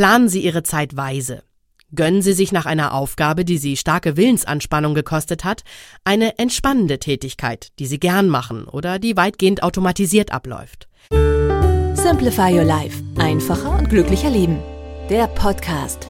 Planen Sie Ihre Zeit weise. Gönnen Sie sich nach einer Aufgabe, die Sie starke Willensanspannung gekostet hat, eine entspannende Tätigkeit, die Sie gern machen oder die weitgehend automatisiert abläuft. Simplify Your Life. Einfacher und glücklicher Leben. Der Podcast.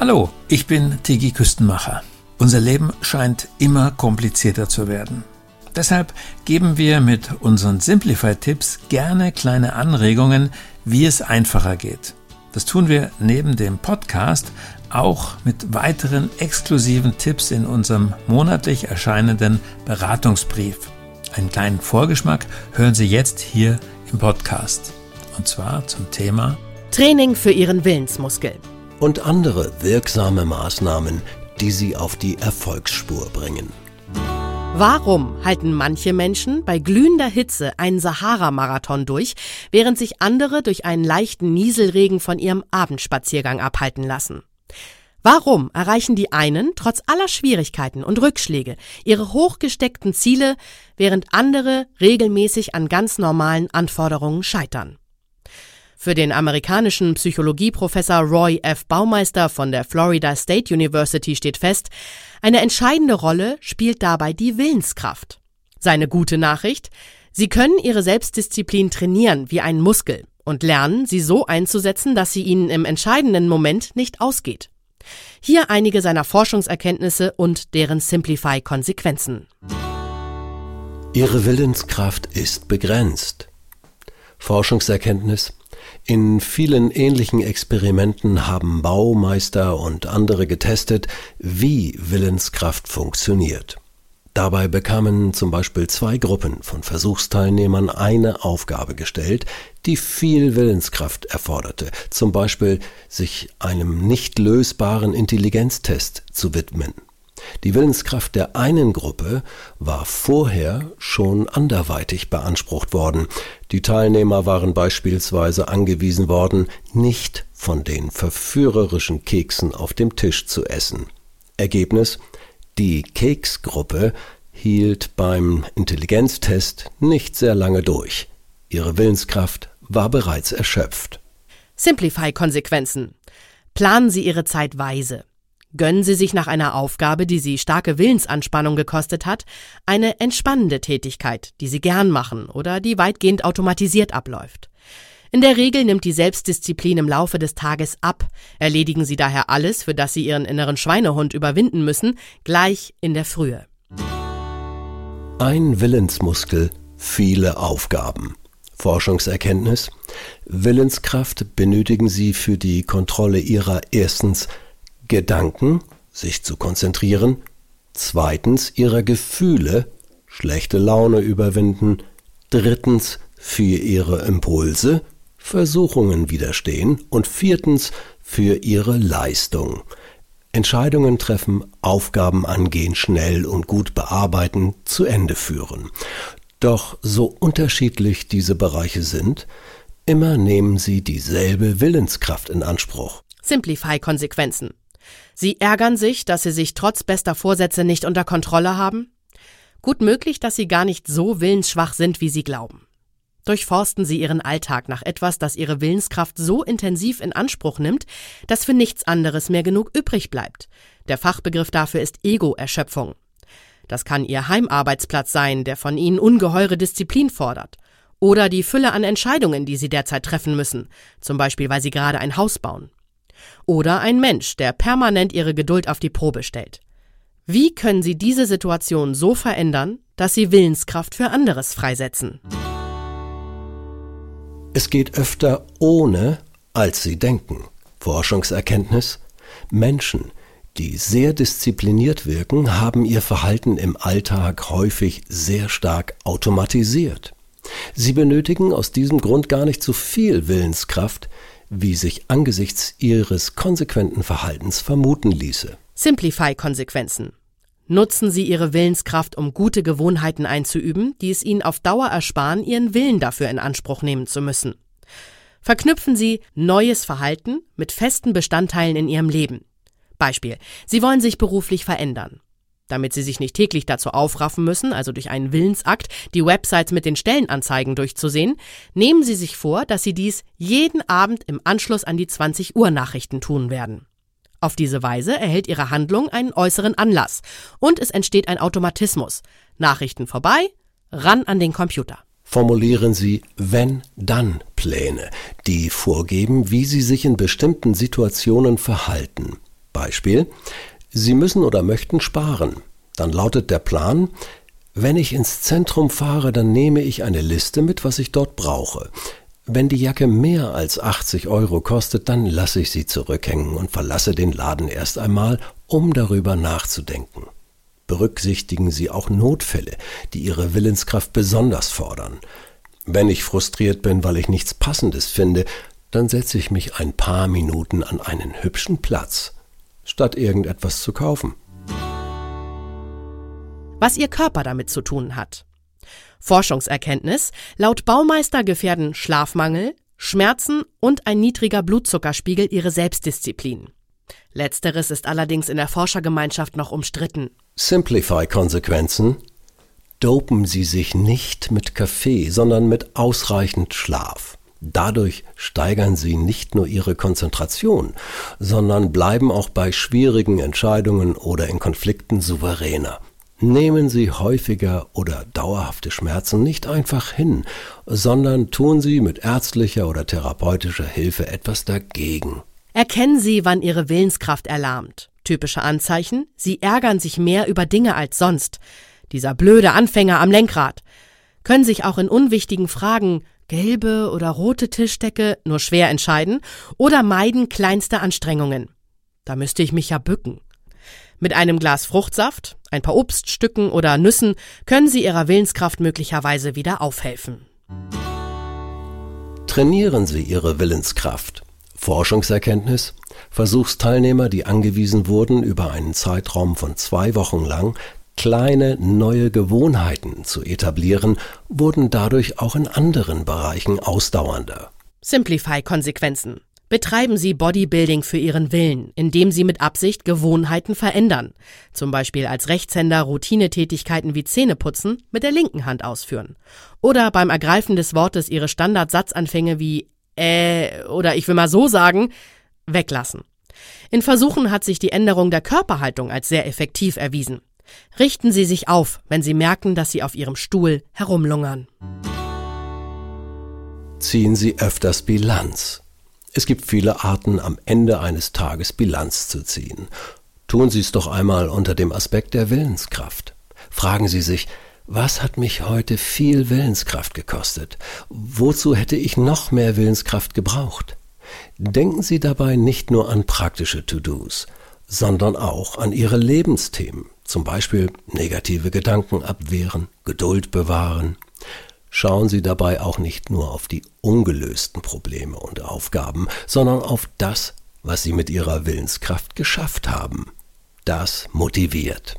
Hallo, ich bin Tigi Küstenmacher. Unser Leben scheint immer komplizierter zu werden. Deshalb geben wir mit unseren Simplify-Tipps gerne kleine Anregungen, wie es einfacher geht. Das tun wir neben dem Podcast auch mit weiteren exklusiven Tipps in unserem monatlich erscheinenden Beratungsbrief. Einen kleinen Vorgeschmack hören Sie jetzt hier im Podcast. Und zwar zum Thema Training für Ihren Willensmuskel. Und andere wirksame Maßnahmen, die sie auf die Erfolgsspur bringen. Warum halten manche Menschen bei glühender Hitze einen Sahara-Marathon durch, während sich andere durch einen leichten Nieselregen von ihrem Abendspaziergang abhalten lassen? Warum erreichen die einen trotz aller Schwierigkeiten und Rückschläge ihre hochgesteckten Ziele, während andere regelmäßig an ganz normalen Anforderungen scheitern? Für den amerikanischen Psychologieprofessor Roy F. Baumeister von der Florida State University steht fest, eine entscheidende Rolle spielt dabei die Willenskraft. Seine gute Nachricht, Sie können Ihre Selbstdisziplin trainieren wie einen Muskel und lernen, sie so einzusetzen, dass sie Ihnen im entscheidenden Moment nicht ausgeht. Hier einige seiner Forschungserkenntnisse und deren Simplify-Konsequenzen. Ihre Willenskraft ist begrenzt. Forschungserkenntnis in vielen ähnlichen Experimenten haben Baumeister und andere getestet, wie Willenskraft funktioniert. Dabei bekamen zum Beispiel zwei Gruppen von Versuchsteilnehmern eine Aufgabe gestellt, die viel Willenskraft erforderte, zum Beispiel sich einem nicht lösbaren Intelligenztest zu widmen. Die Willenskraft der einen Gruppe war vorher schon anderweitig beansprucht worden. Die Teilnehmer waren beispielsweise angewiesen worden, nicht von den verführerischen Keksen auf dem Tisch zu essen. Ergebnis Die Keksgruppe hielt beim Intelligenztest nicht sehr lange durch. Ihre Willenskraft war bereits erschöpft. Simplify-Konsequenzen. Planen Sie Ihre Zeit weise. Gönnen Sie sich nach einer Aufgabe, die Sie starke Willensanspannung gekostet hat, eine entspannende Tätigkeit, die Sie gern machen oder die weitgehend automatisiert abläuft. In der Regel nimmt die Selbstdisziplin im Laufe des Tages ab, erledigen Sie daher alles, für das Sie Ihren inneren Schweinehund überwinden müssen, gleich in der Frühe. Ein Willensmuskel, viele Aufgaben. Forschungserkenntnis. Willenskraft benötigen Sie für die Kontrolle Ihrer erstens Gedanken, sich zu konzentrieren, zweitens Ihrer Gefühle, schlechte Laune überwinden, drittens für Ihre Impulse, Versuchungen widerstehen und viertens für Ihre Leistung. Entscheidungen treffen, Aufgaben angehen, schnell und gut bearbeiten, zu Ende führen. Doch so unterschiedlich diese Bereiche sind, immer nehmen sie dieselbe Willenskraft in Anspruch. Simplify-Konsequenzen. Sie ärgern sich, dass Sie sich trotz bester Vorsätze nicht unter Kontrolle haben? Gut möglich, dass Sie gar nicht so willensschwach sind, wie Sie glauben. Durchforsten Sie Ihren Alltag nach etwas, das Ihre Willenskraft so intensiv in Anspruch nimmt, dass für nichts anderes mehr genug übrig bleibt. Der Fachbegriff dafür ist Ego-Erschöpfung. Das kann Ihr Heimarbeitsplatz sein, der von Ihnen ungeheure Disziplin fordert. Oder die Fülle an Entscheidungen, die Sie derzeit treffen müssen, zum Beispiel weil Sie gerade ein Haus bauen. Oder ein Mensch, der permanent Ihre Geduld auf die Probe stellt. Wie können Sie diese Situation so verändern, dass Sie Willenskraft für anderes freisetzen? Es geht öfter ohne, als sie denken. Forschungserkenntnis. Menschen, die sehr diszipliniert wirken, haben ihr Verhalten im Alltag häufig sehr stark automatisiert. Sie benötigen aus diesem Grund gar nicht so viel Willenskraft, wie sich angesichts ihres konsequenten Verhaltens vermuten ließe. Simplify-Konsequenzen. Nutzen Sie Ihre Willenskraft, um gute Gewohnheiten einzuüben, die es Ihnen auf Dauer ersparen, Ihren Willen dafür in Anspruch nehmen zu müssen. Verknüpfen Sie neues Verhalten mit festen Bestandteilen in Ihrem Leben. Beispiel. Sie wollen sich beruflich verändern. Damit Sie sich nicht täglich dazu aufraffen müssen, also durch einen Willensakt, die Websites mit den Stellenanzeigen durchzusehen, nehmen Sie sich vor, dass Sie dies jeden Abend im Anschluss an die 20 Uhr Nachrichten tun werden. Auf diese Weise erhält Ihre Handlung einen äußeren Anlass und es entsteht ein Automatismus. Nachrichten vorbei, ran an den Computer. Formulieren Sie Wenn-Dann-Pläne, die vorgeben, wie Sie sich in bestimmten Situationen verhalten. Beispiel, Sie müssen oder möchten sparen. Dann lautet der Plan, wenn ich ins Zentrum fahre, dann nehme ich eine Liste mit, was ich dort brauche. Wenn die Jacke mehr als 80 Euro kostet, dann lasse ich sie zurückhängen und verlasse den Laden erst einmal, um darüber nachzudenken. Berücksichtigen Sie auch Notfälle, die Ihre Willenskraft besonders fordern. Wenn ich frustriert bin, weil ich nichts Passendes finde, dann setze ich mich ein paar Minuten an einen hübschen Platz statt irgendetwas zu kaufen. Was Ihr Körper damit zu tun hat. Forschungserkenntnis, laut Baumeister gefährden Schlafmangel, Schmerzen und ein niedriger Blutzuckerspiegel Ihre Selbstdisziplin. Letzteres ist allerdings in der Forschergemeinschaft noch umstritten. Simplify-Konsequenzen. Dopen Sie sich nicht mit Kaffee, sondern mit ausreichend Schlaf. Dadurch steigern sie nicht nur ihre Konzentration, sondern bleiben auch bei schwierigen Entscheidungen oder in Konflikten souveräner. Nehmen Sie häufiger oder dauerhafte Schmerzen nicht einfach hin, sondern tun Sie mit ärztlicher oder therapeutischer Hilfe etwas dagegen. Erkennen Sie, wann Ihre Willenskraft erlahmt. Typische Anzeichen, Sie ärgern sich mehr über Dinge als sonst. Dieser blöde Anfänger am Lenkrad. Können sich auch in unwichtigen Fragen gelbe oder rote Tischdecke nur schwer entscheiden oder meiden kleinste Anstrengungen. Da müsste ich mich ja bücken. Mit einem Glas Fruchtsaft, ein paar Obststücken oder Nüssen können Sie Ihrer Willenskraft möglicherweise wieder aufhelfen. Trainieren Sie Ihre Willenskraft. Forschungserkenntnis Versuchsteilnehmer, die angewiesen wurden, über einen Zeitraum von zwei Wochen lang kleine neue Gewohnheiten zu etablieren, wurden dadurch auch in anderen Bereichen ausdauernder. Simplify-Konsequenzen. Betreiben Sie Bodybuilding für Ihren Willen, indem Sie mit Absicht Gewohnheiten verändern. Zum Beispiel als Rechtshänder Routinetätigkeiten wie Zähneputzen mit der linken Hand ausführen. Oder beim Ergreifen des Wortes Ihre Standardsatzanfänge wie äh oder ich will mal so sagen, weglassen. In Versuchen hat sich die Änderung der Körperhaltung als sehr effektiv erwiesen. Richten Sie sich auf, wenn Sie merken, dass Sie auf Ihrem Stuhl herumlungern. Ziehen Sie öfters Bilanz. Es gibt viele Arten, am Ende eines Tages Bilanz zu ziehen. Tun Sie es doch einmal unter dem Aspekt der Willenskraft. Fragen Sie sich, was hat mich heute viel Willenskraft gekostet? Wozu hätte ich noch mehr Willenskraft gebraucht? Denken Sie dabei nicht nur an praktische To-Dos, sondern auch an Ihre Lebensthemen, zum Beispiel negative Gedanken abwehren, Geduld bewahren. Schauen Sie dabei auch nicht nur auf die ungelösten Probleme und Aufgaben, sondern auf das, was Sie mit Ihrer Willenskraft geschafft haben. Das motiviert.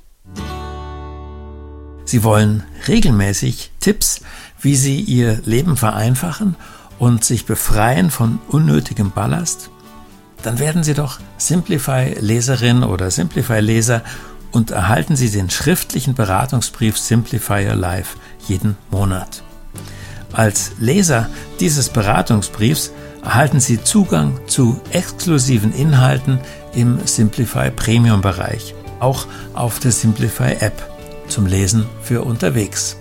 Sie wollen regelmäßig Tipps, wie Sie Ihr Leben vereinfachen und sich befreien von unnötigem Ballast? Dann werden Sie doch Simplify-Leserin oder Simplify-Leser und erhalten Sie den schriftlichen Beratungsbrief Simplify Your Life jeden Monat. Als Leser dieses Beratungsbriefs erhalten Sie Zugang zu exklusiven Inhalten im Simplify Premium Bereich, auch auf der Simplify App zum Lesen für unterwegs.